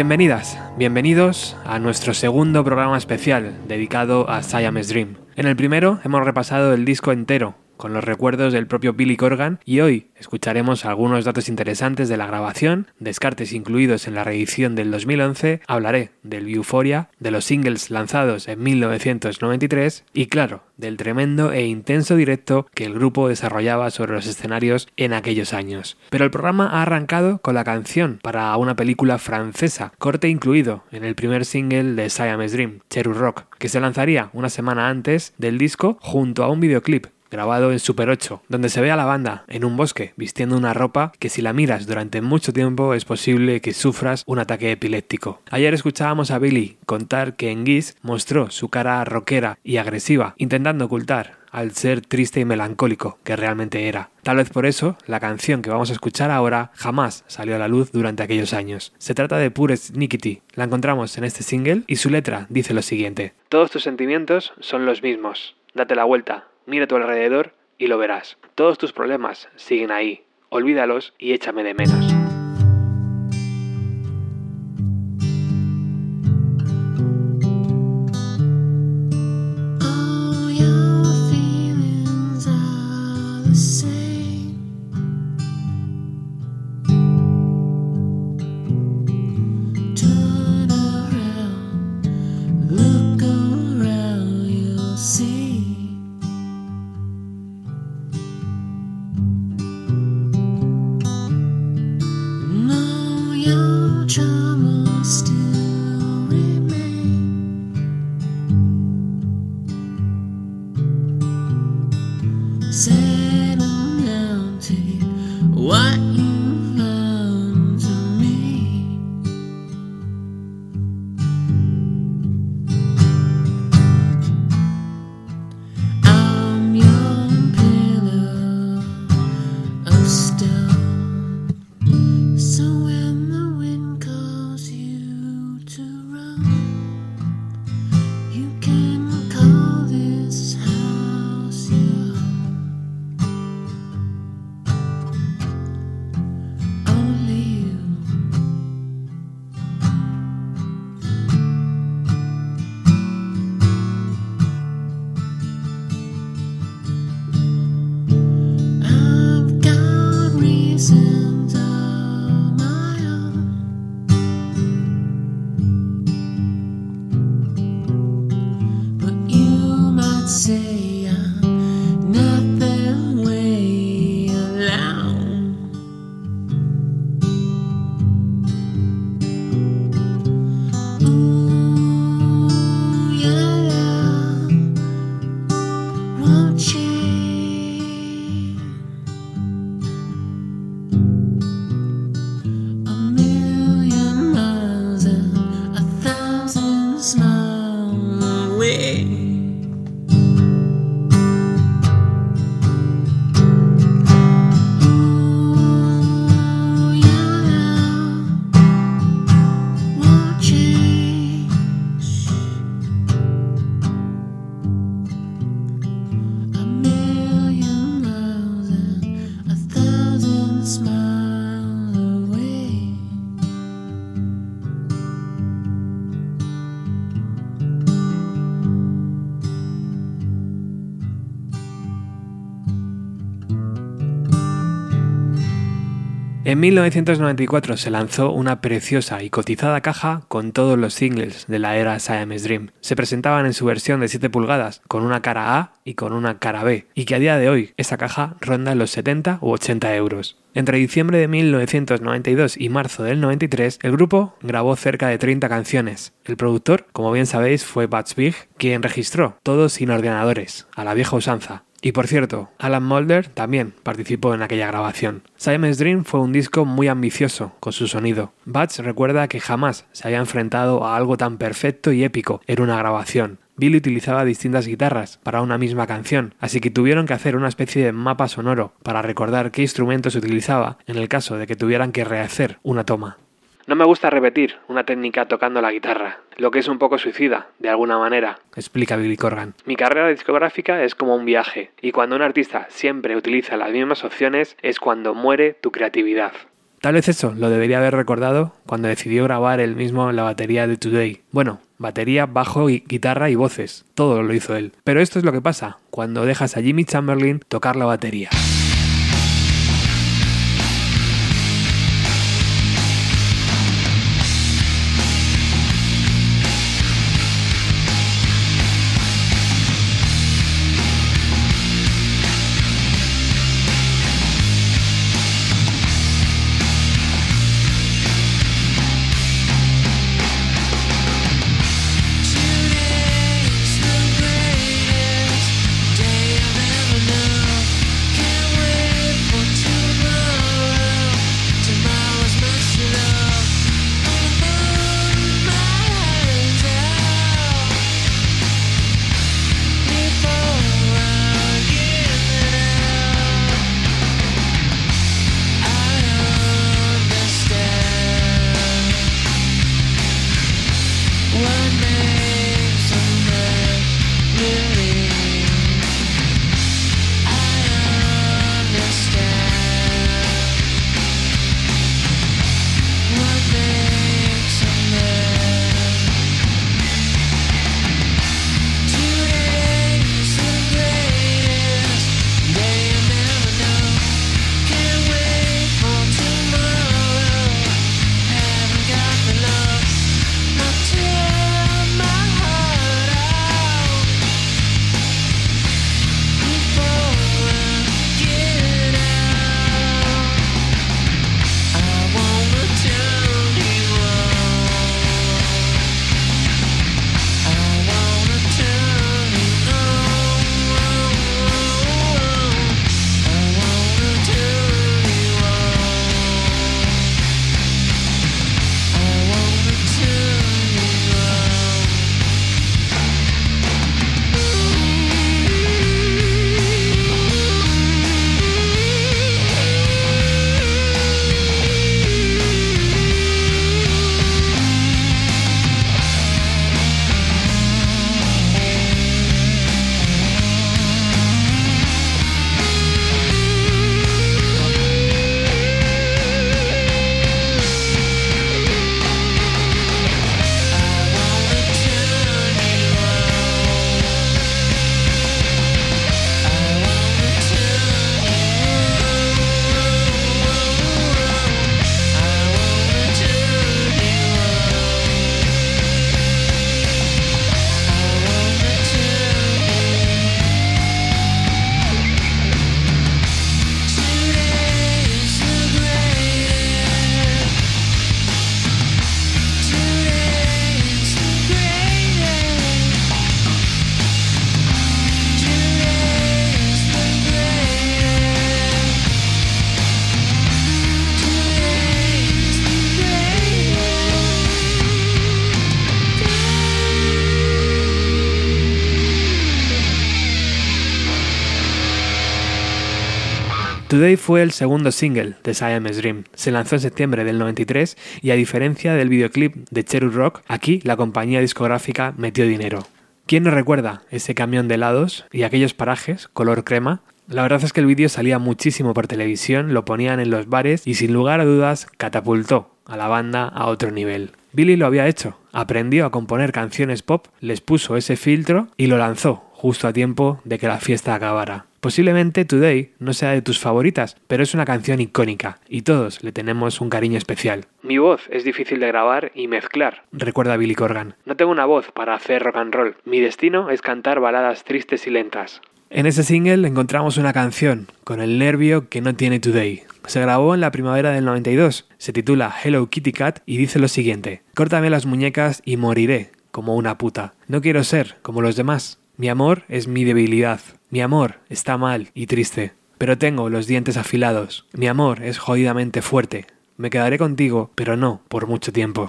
Bienvenidas, bienvenidos a nuestro segundo programa especial dedicado a Siamese Dream. En el primero hemos repasado el disco entero con los recuerdos del propio Billy Corgan y hoy escucharemos algunos datos interesantes de la grabación, descartes incluidos en la reedición del 2011, hablaré del Euphoria, de los singles lanzados en 1993 y claro, del tremendo e intenso directo que el grupo desarrollaba sobre los escenarios en aquellos años. Pero el programa ha arrancado con la canción para una película francesa, corte incluido en el primer single de Siamese Dream, Cheru Rock, que se lanzaría una semana antes del disco junto a un videoclip grabado en Super 8, donde se ve a la banda en un bosque vistiendo una ropa que si la miras durante mucho tiempo es posible que sufras un ataque epiléptico. Ayer escuchábamos a Billy contar que en Giz mostró su cara rockera y agresiva, intentando ocultar al ser triste y melancólico que realmente era. Tal vez por eso, la canción que vamos a escuchar ahora jamás salió a la luz durante aquellos años. Se trata de Pure Sneakity. La encontramos en este single y su letra dice lo siguiente. Todos tus sentimientos son los mismos. Date la vuelta, Mira a tu alrededor y lo verás. Todos tus problemas siguen ahí. Olvídalos y échame de menos. En 1994 se lanzó una preciosa y cotizada caja con todos los singles de la era Siamese Dream. Se presentaban en su versión de 7 pulgadas, con una cara A y con una cara B, y que a día de hoy esa caja ronda los 70 u 80 euros. Entre diciembre de 1992 y marzo del 93, el grupo grabó cerca de 30 canciones. El productor, como bien sabéis, fue Butch Big, quien registró todo sin ordenadores, a la vieja usanza, y por cierto, Alan Mulder también participó en aquella grabación. Simon's Dream fue un disco muy ambicioso con su sonido. Butch recuerda que jamás se había enfrentado a algo tan perfecto y épico en una grabación. Billy utilizaba distintas guitarras para una misma canción, así que tuvieron que hacer una especie de mapa sonoro para recordar qué instrumento se utilizaba en el caso de que tuvieran que rehacer una toma. No me gusta repetir una técnica tocando la guitarra, lo que es un poco suicida, de alguna manera, explica Billy Corgan. Mi carrera discográfica es como un viaje, y cuando un artista siempre utiliza las mismas opciones es cuando muere tu creatividad. Tal vez eso lo debería haber recordado cuando decidió grabar él mismo la batería de Today. Bueno, batería, bajo, guitarra y voces. Todo lo hizo él. Pero esto es lo que pasa cuando dejas a Jimmy Chamberlain tocar la batería. Today fue el segundo single de Siamese Dream. Se lanzó en septiembre del 93 y a diferencia del videoclip de Cherry Rock, aquí la compañía discográfica metió dinero. ¿Quién no recuerda ese camión de helados y aquellos parajes color crema? La verdad es que el vídeo salía muchísimo por televisión, lo ponían en los bares y sin lugar a dudas catapultó a la banda a otro nivel. Billy lo había hecho, aprendió a componer canciones pop, les puso ese filtro y lo lanzó justo a tiempo de que la fiesta acabara. Posiblemente Today no sea de tus favoritas, pero es una canción icónica y todos le tenemos un cariño especial. Mi voz es difícil de grabar y mezclar, recuerda Billy Corgan. No tengo una voz para hacer rock and roll. Mi destino es cantar baladas tristes y lentas. En ese single encontramos una canción con el nervio que no tiene Today. Se grabó en la primavera del 92, se titula Hello Kitty Cat y dice lo siguiente: Córtame las muñecas y moriré como una puta. No quiero ser como los demás. Mi amor es mi debilidad. Mi amor está mal y triste. Pero tengo los dientes afilados. Mi amor es jodidamente fuerte. Me quedaré contigo, pero no por mucho tiempo.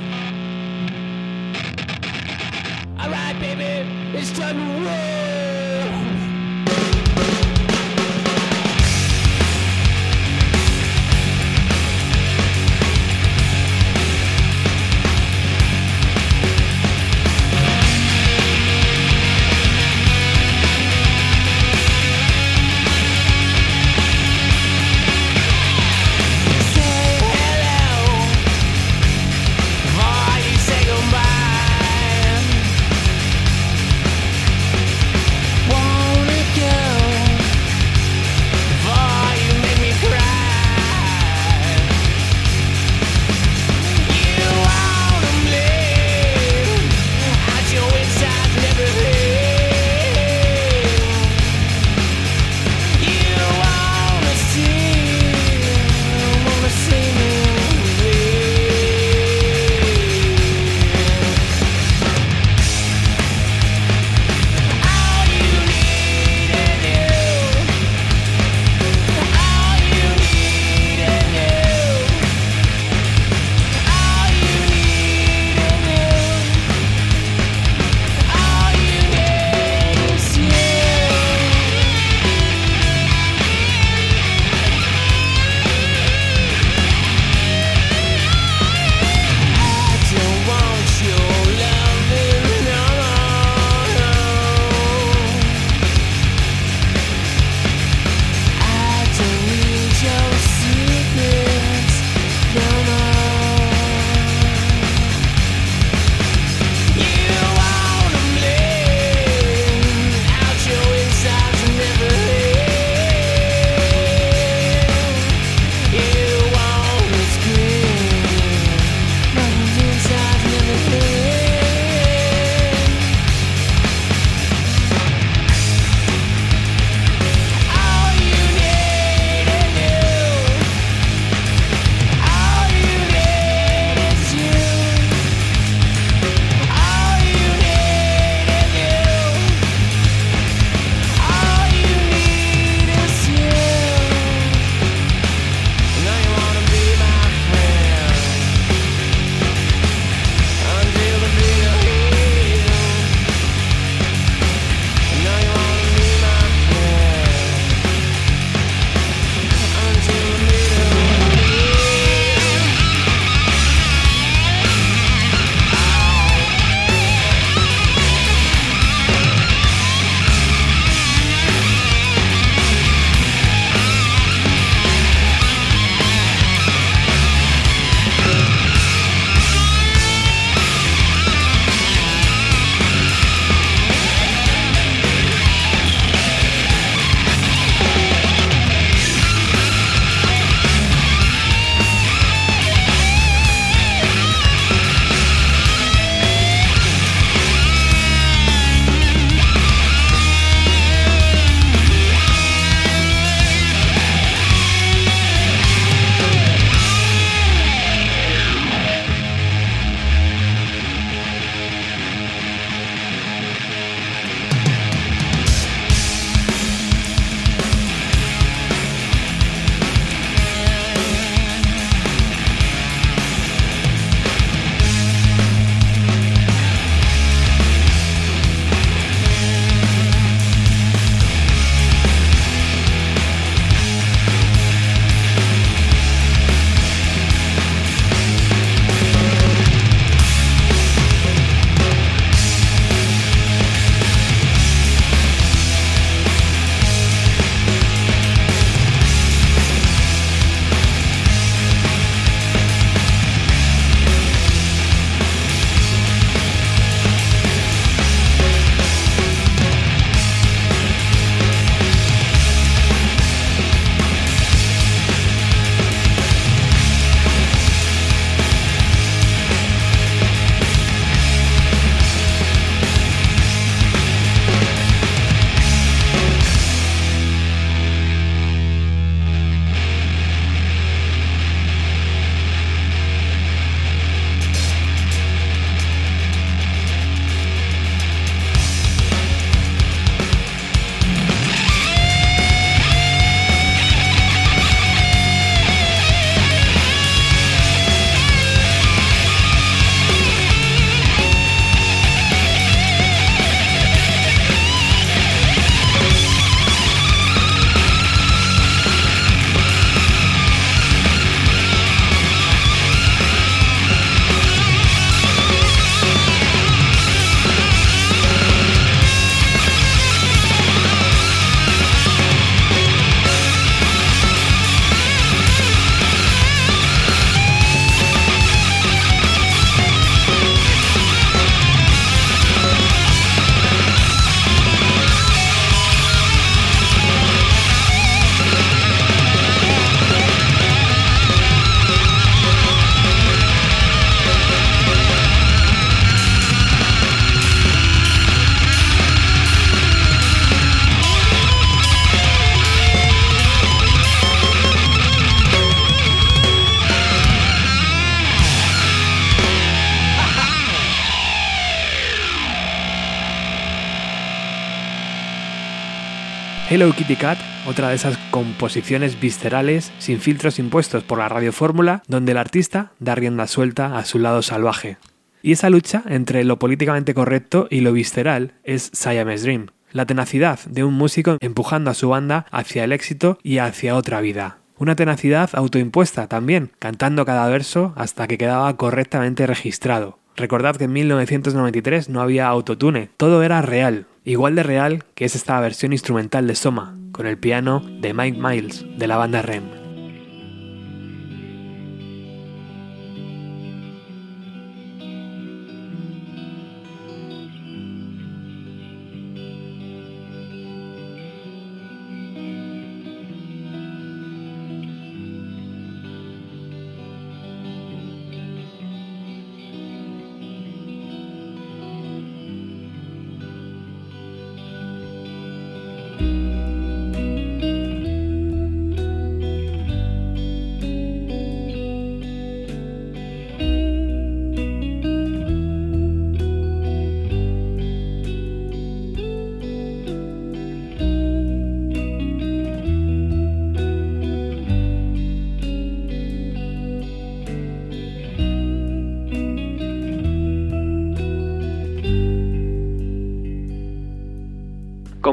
Hello Kitty Cat, otra de esas composiciones viscerales sin filtros impuestos por la radiofórmula, donde el artista da rienda suelta a su lado salvaje. Y esa lucha entre lo políticamente correcto y lo visceral es Siamese Dream, la tenacidad de un músico empujando a su banda hacia el éxito y hacia otra vida. Una tenacidad autoimpuesta también, cantando cada verso hasta que quedaba correctamente registrado. Recordad que en 1993 no había autotune, todo era real, igual de real que es esta versión instrumental de Soma, con el piano de Mike Miles, de la banda REM.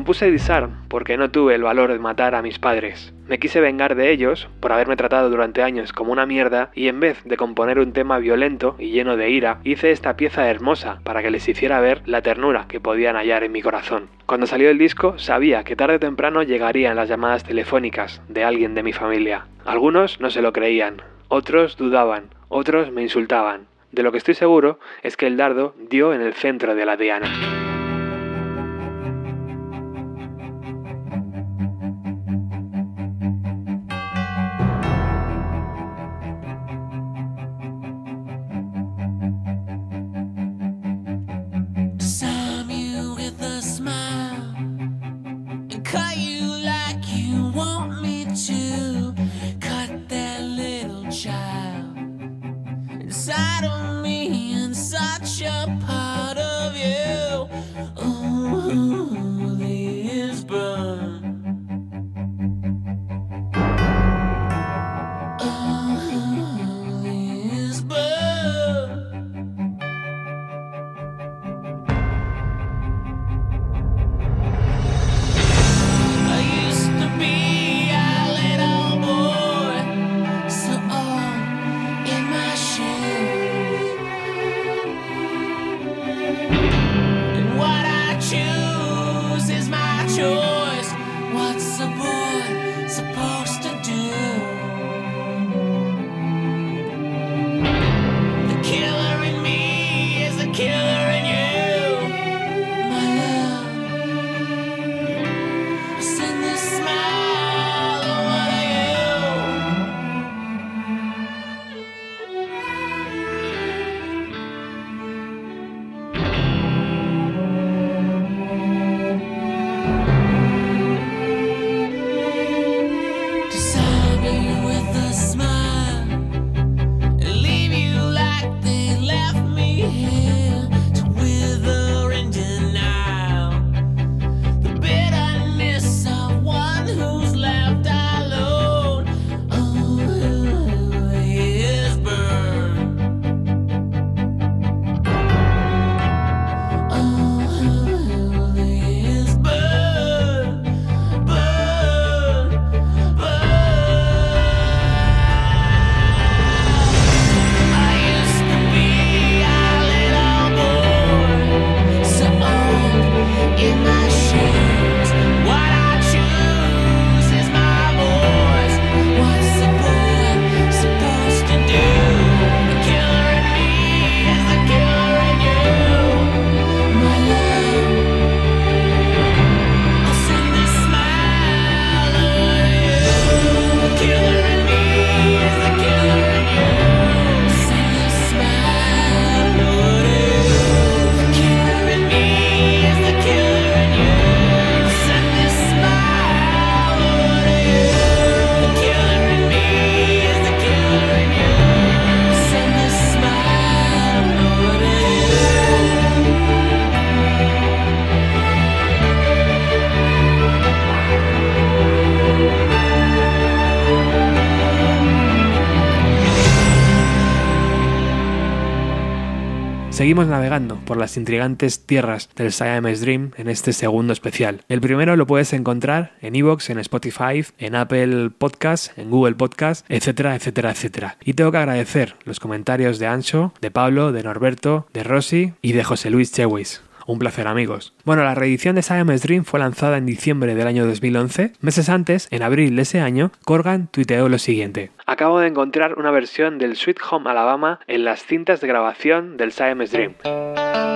Compuse Disarm porque no tuve el valor de matar a mis padres. Me quise vengar de ellos por haberme tratado durante años como una mierda y en vez de componer un tema violento y lleno de ira, hice esta pieza hermosa para que les hiciera ver la ternura que podían hallar en mi corazón. Cuando salió el disco sabía que tarde o temprano llegarían las llamadas telefónicas de alguien de mi familia. Algunos no se lo creían, otros dudaban, otros me insultaban. De lo que estoy seguro es que el dardo dio en el centro de la diana. Seguimos navegando por las intrigantes tierras del Siamese Dream en este segundo especial. El primero lo puedes encontrar en Evox, en Spotify, en Apple Podcasts, en Google Podcasts, etcétera, etcétera, etcétera. Y tengo que agradecer los comentarios de Ancho, de Pablo, de Norberto, de Rosy y de José Luis Chewis. Un placer amigos. Bueno, la reedición de Siamese Dream fue lanzada en diciembre del año 2011. Meses antes, en abril de ese año, Corgan tuiteó lo siguiente. Acabo de encontrar una versión del Sweet Home Alabama en las cintas de grabación del Siamese Dream.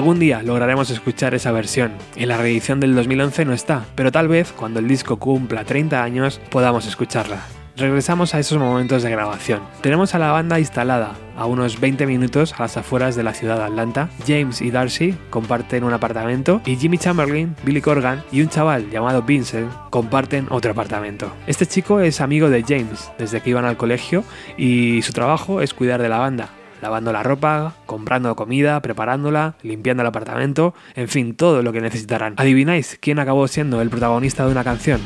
Algún día lograremos escuchar esa versión. En la reedición del 2011 no está, pero tal vez cuando el disco cumpla 30 años podamos escucharla. Regresamos a esos momentos de grabación. Tenemos a la banda instalada a unos 20 minutos a las afueras de la ciudad de Atlanta. James y Darcy comparten un apartamento y Jimmy Chamberlain, Billy Corgan y un chaval llamado Vincent comparten otro apartamento. Este chico es amigo de James desde que iban al colegio y su trabajo es cuidar de la banda, lavando la ropa, comprando comida, preparándola, limpiando el apartamento, en fin, todo lo que necesitarán. ¿Adivináis quién acabó siendo el protagonista de una canción?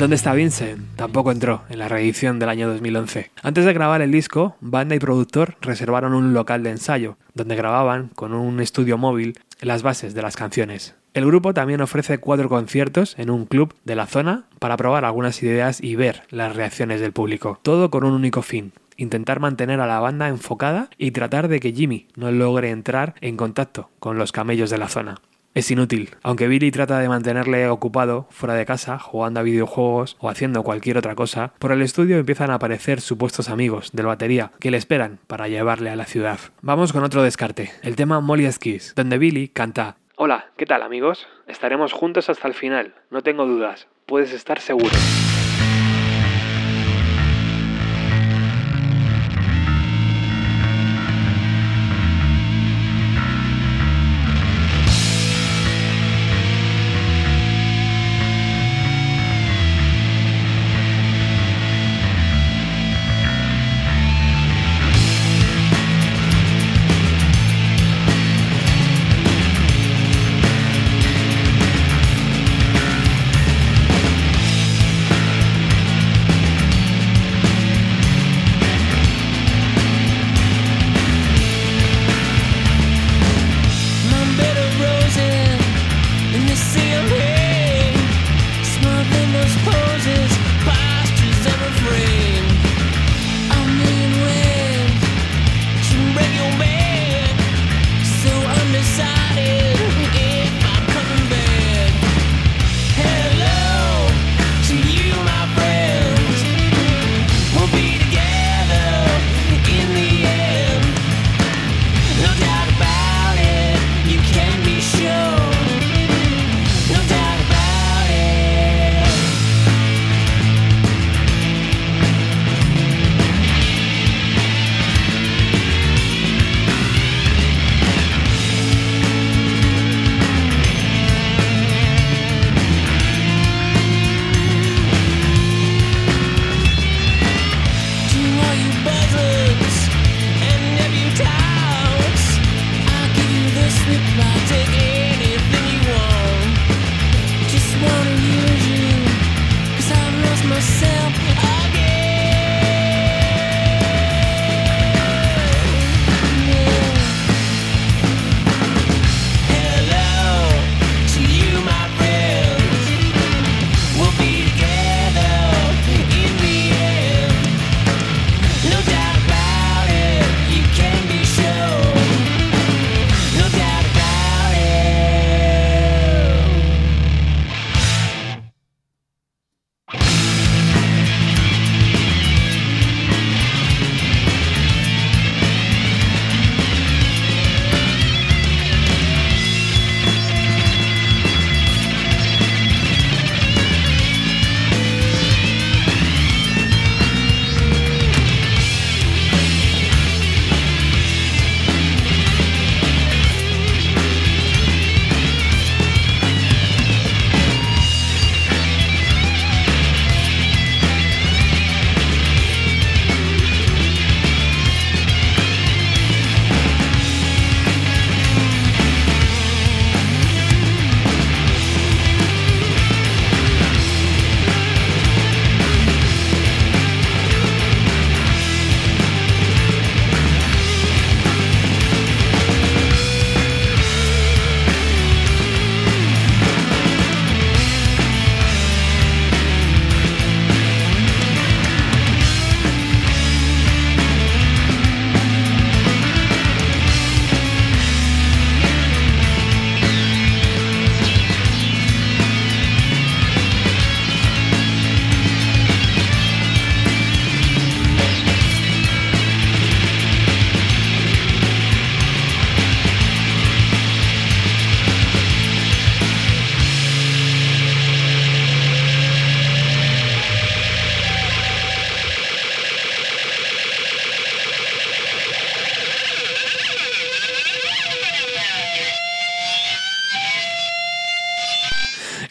¿Dónde está Vincent? Tampoco entró en la reedición del año 2011. Antes de grabar el disco, banda y productor reservaron un local de ensayo, donde grababan con un estudio móvil las bases de las canciones. El grupo también ofrece cuatro conciertos en un club de la zona para probar algunas ideas y ver las reacciones del público. Todo con un único fin, intentar mantener a la banda enfocada y tratar de que Jimmy no logre entrar en contacto con los camellos de la zona. Es inútil. Aunque Billy trata de mantenerle ocupado fuera de casa, jugando a videojuegos o haciendo cualquier otra cosa, por el estudio empiezan a aparecer supuestos amigos del batería que le esperan para llevarle a la ciudad. Vamos con otro descarte, el tema Molly's Kiss, donde Billy canta Hola, ¿qué tal amigos? Estaremos juntos hasta el final, no tengo dudas, puedes estar seguro.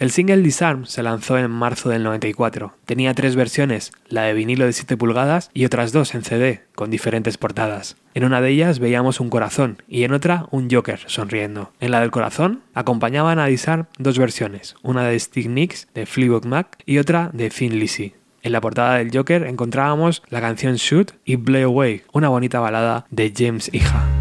El single Disarm se lanzó en marzo del 94. Tenía tres versiones, la de vinilo de 7 pulgadas y otras dos en CD, con diferentes portadas. En una de ellas veíamos un corazón y en otra un Joker sonriendo. En la del corazón acompañaban a Disarm dos versiones, una de Steve Nicks de Fleetwood Mac y otra de Thin Lizzy. En la portada del Joker encontrábamos la canción Shoot y Play Away, una bonita balada de James Hija.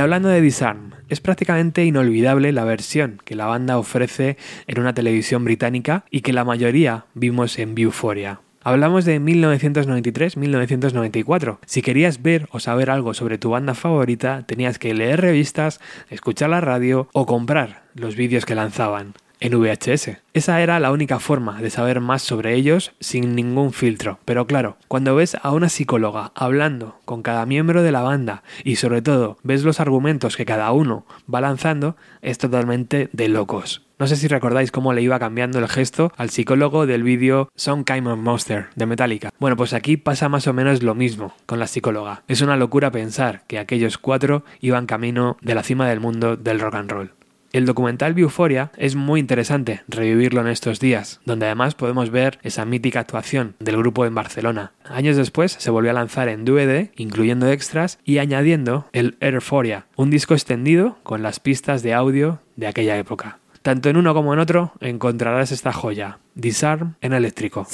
Hablando de Disarm, es prácticamente inolvidable la versión que la banda ofrece en una televisión británica y que la mayoría vimos en Viewforia. Hablamos de 1993-1994. Si querías ver o saber algo sobre tu banda favorita, tenías que leer revistas, escuchar la radio o comprar los vídeos que lanzaban en VHS. Esa era la única forma de saber más sobre ellos sin ningún filtro. Pero claro, cuando ves a una psicóloga hablando con cada miembro de la banda y sobre todo ves los argumentos que cada uno va lanzando, es totalmente de locos. No sé si recordáis cómo le iba cambiando el gesto al psicólogo del vídeo Some Kind Monster de Metallica. Bueno, pues aquí pasa más o menos lo mismo con la psicóloga. Es una locura pensar que aquellos cuatro iban camino de la cima del mundo del rock and roll. El documental Euphoria es muy interesante revivirlo en estos días, donde además podemos ver esa mítica actuación del grupo en Barcelona. Años después se volvió a lanzar en DVD, incluyendo extras y añadiendo el Euphoria, un disco extendido con las pistas de audio de aquella época. Tanto en uno como en otro encontrarás esta joya, Disarm en eléctrico.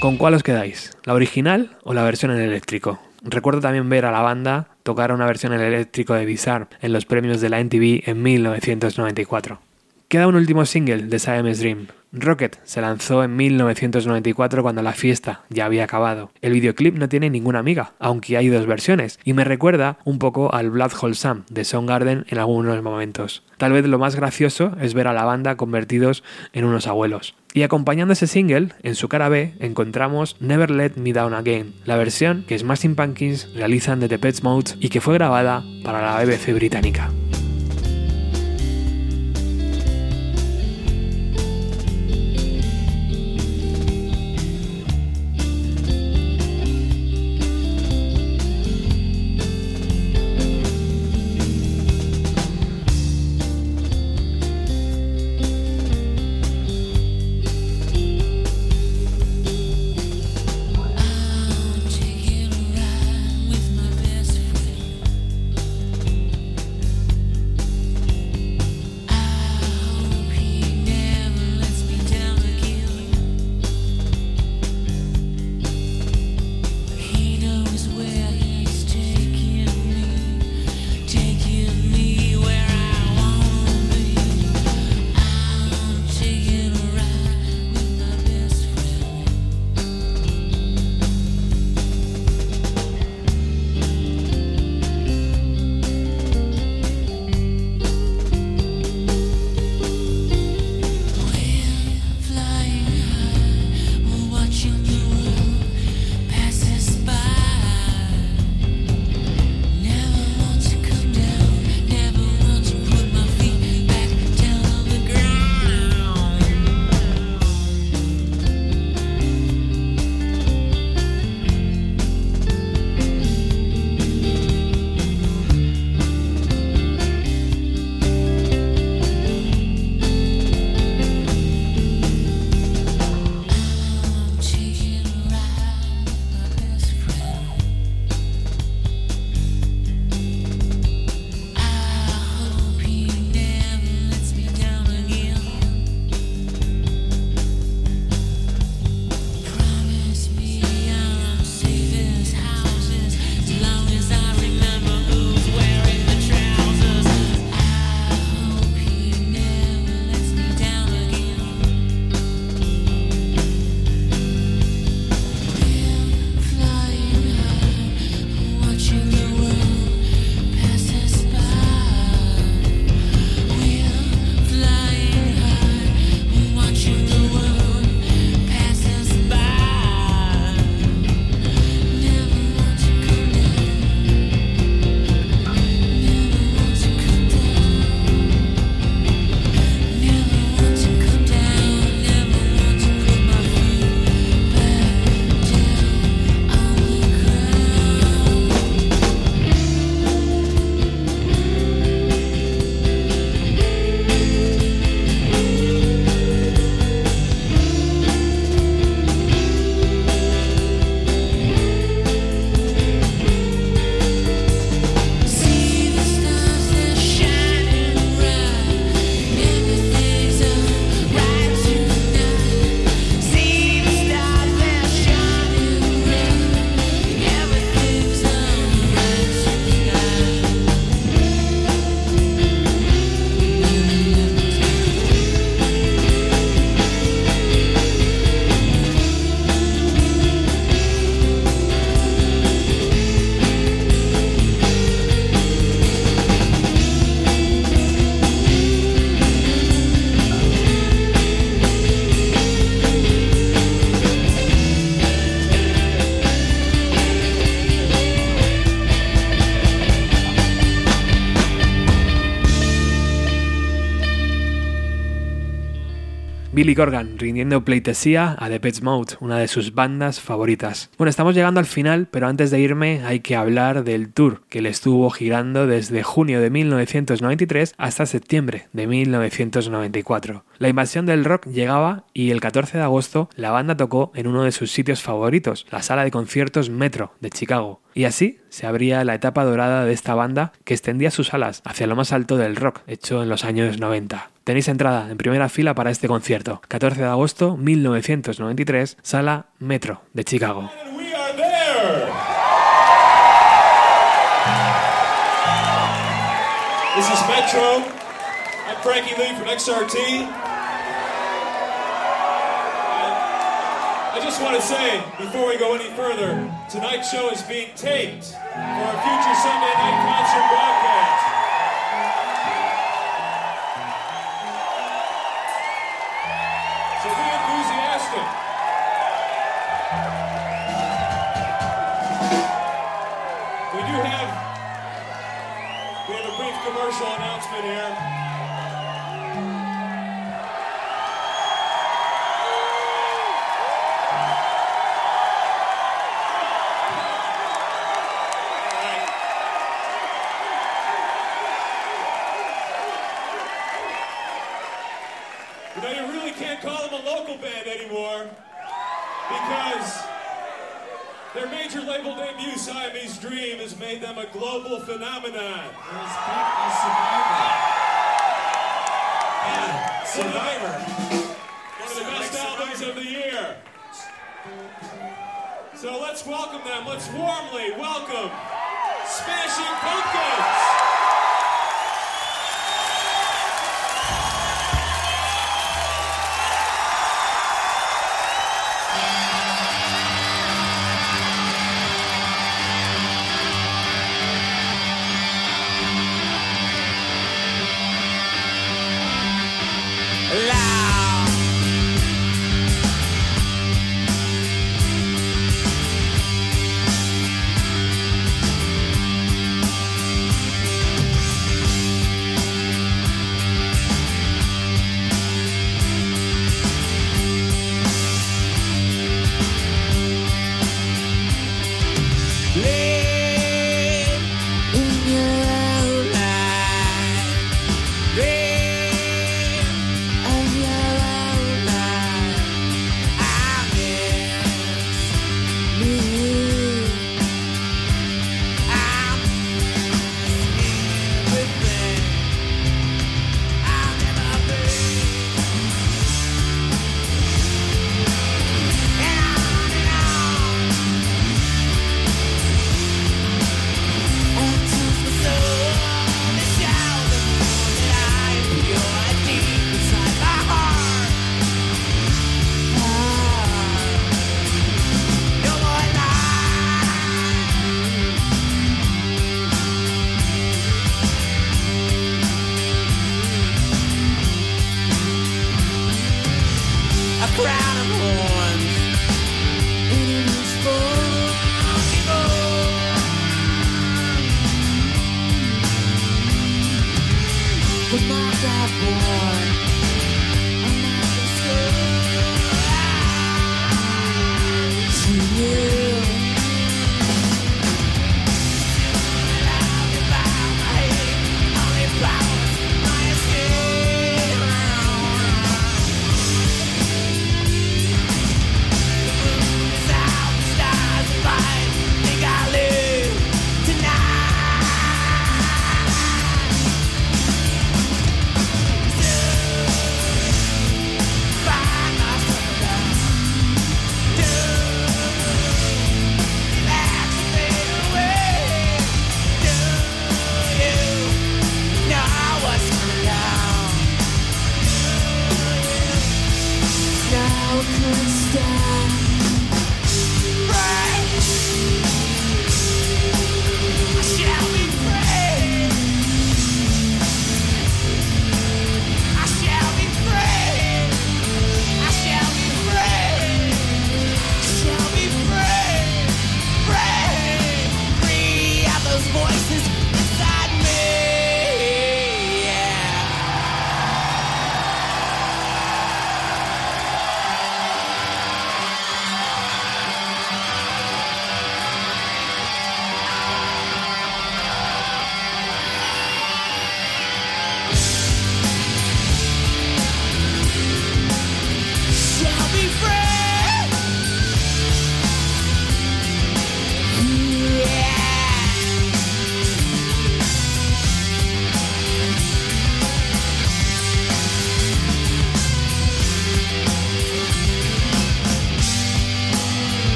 Cuál os quedáis? ¿La original o la versión en eléctrico? Recuerdo también ver a la banda tocar una versión en eléctrico de Bizarre en los premios de la NTV en 1994. Queda un último single de Siamese Dream. Rocket se lanzó en 1994 cuando la fiesta ya había acabado. El videoclip no tiene ninguna amiga, aunque hay dos versiones, y me recuerda un poco al Blood Hole Sam de Soundgarden en algunos momentos. Tal vez lo más gracioso es ver a la banda convertidos en unos abuelos. Y acompañando ese single, en su cara B, encontramos Never Let Me Down Again, la versión que Smashing Pumpkins realizan de The Pets Mode y que fue grabada para la BBC británica. Billy Corgan rindiendo pleitesía a The Pets Mode, una de sus bandas favoritas. Bueno, estamos llegando al final, pero antes de irme hay que hablar del tour que le estuvo girando desde junio de 1993 hasta septiembre de 1994. La invasión del rock llegaba y el 14 de agosto la banda tocó en uno de sus sitios favoritos, la sala de conciertos Metro de Chicago. Y así se abría la etapa dorada de esta banda que extendía sus alas hacia lo más alto del rock, hecho en los años 90. Tenéis entrada en primera fila para este concierto, 14 de agosto 1993, sala Metro de Chicago. This is Metro. I'm Frankie Lee from XRT. I just want to say, before we go any further, tonight's show is being taped for a future Sunday night concert broadcast. So be enthusiastic. We do have we have a brief commercial announcement here.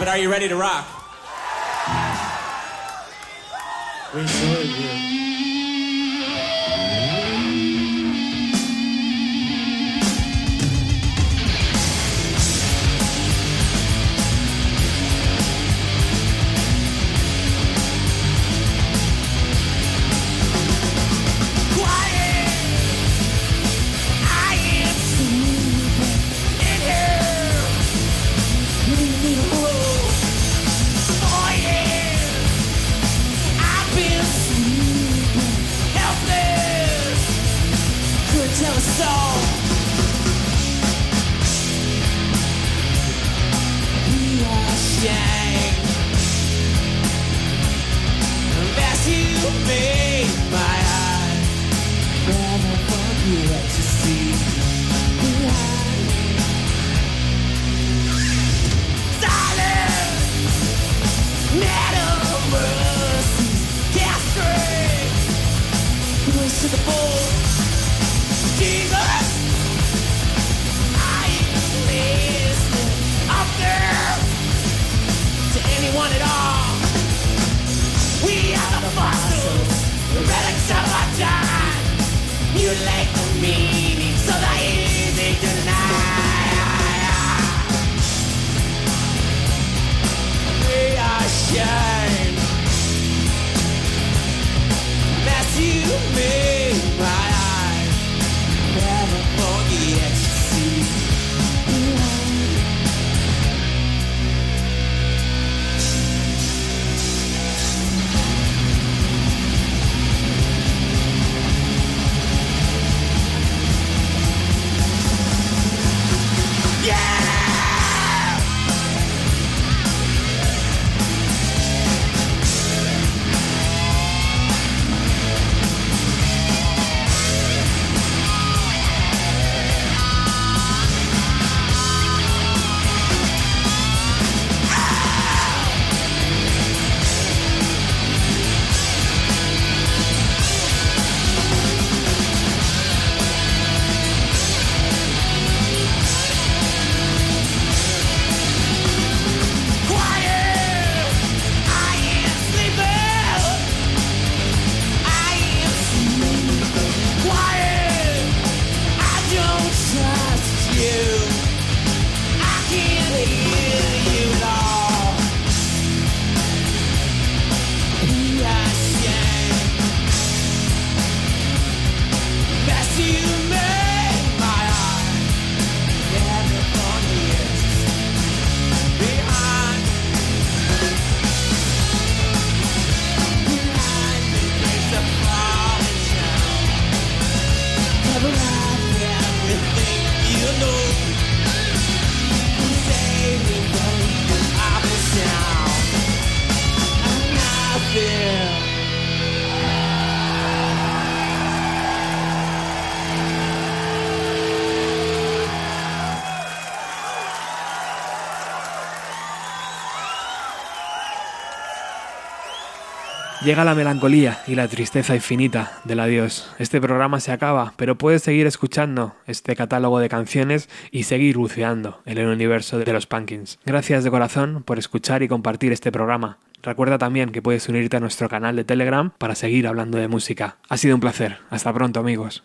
But are you ready to rock? Llega la melancolía y la tristeza infinita del adiós. Este programa se acaba, pero puedes seguir escuchando este catálogo de canciones y seguir buceando en el universo de los Pumpkins. Gracias de corazón por escuchar y compartir este programa. Recuerda también que puedes unirte a nuestro canal de Telegram para seguir hablando de música. Ha sido un placer. Hasta pronto amigos.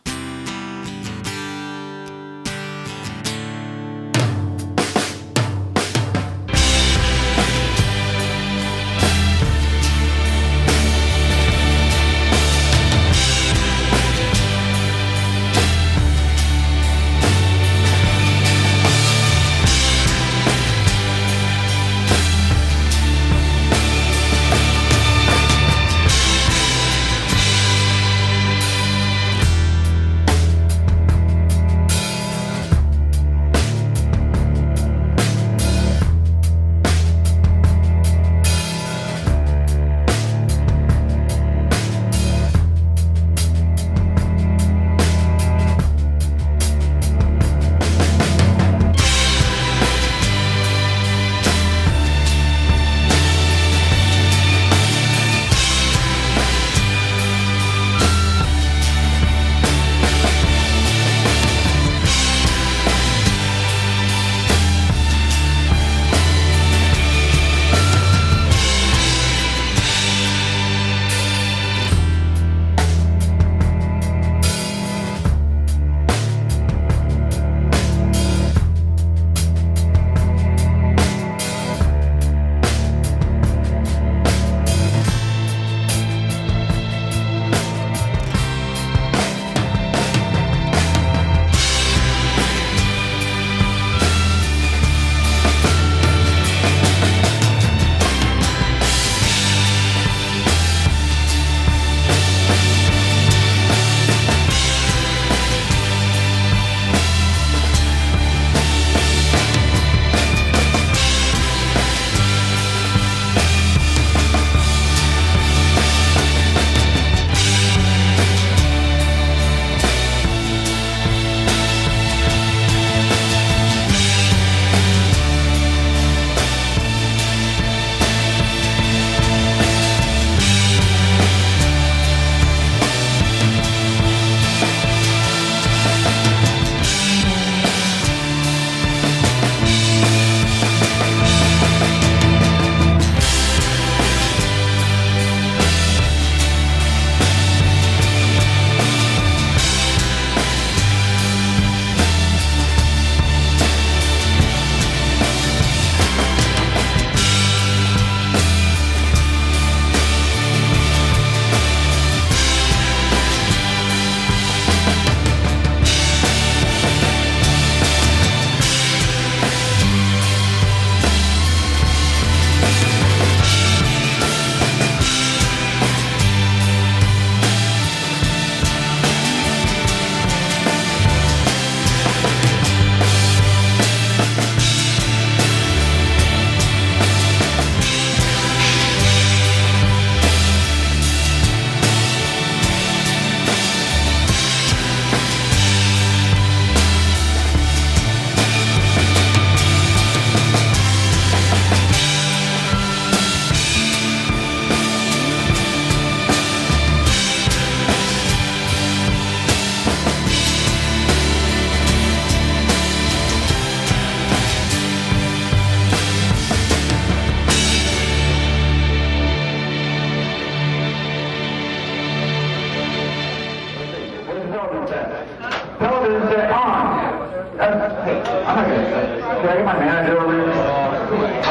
Television set. On. Hey, I'm not gonna say. Can I get my manager over here?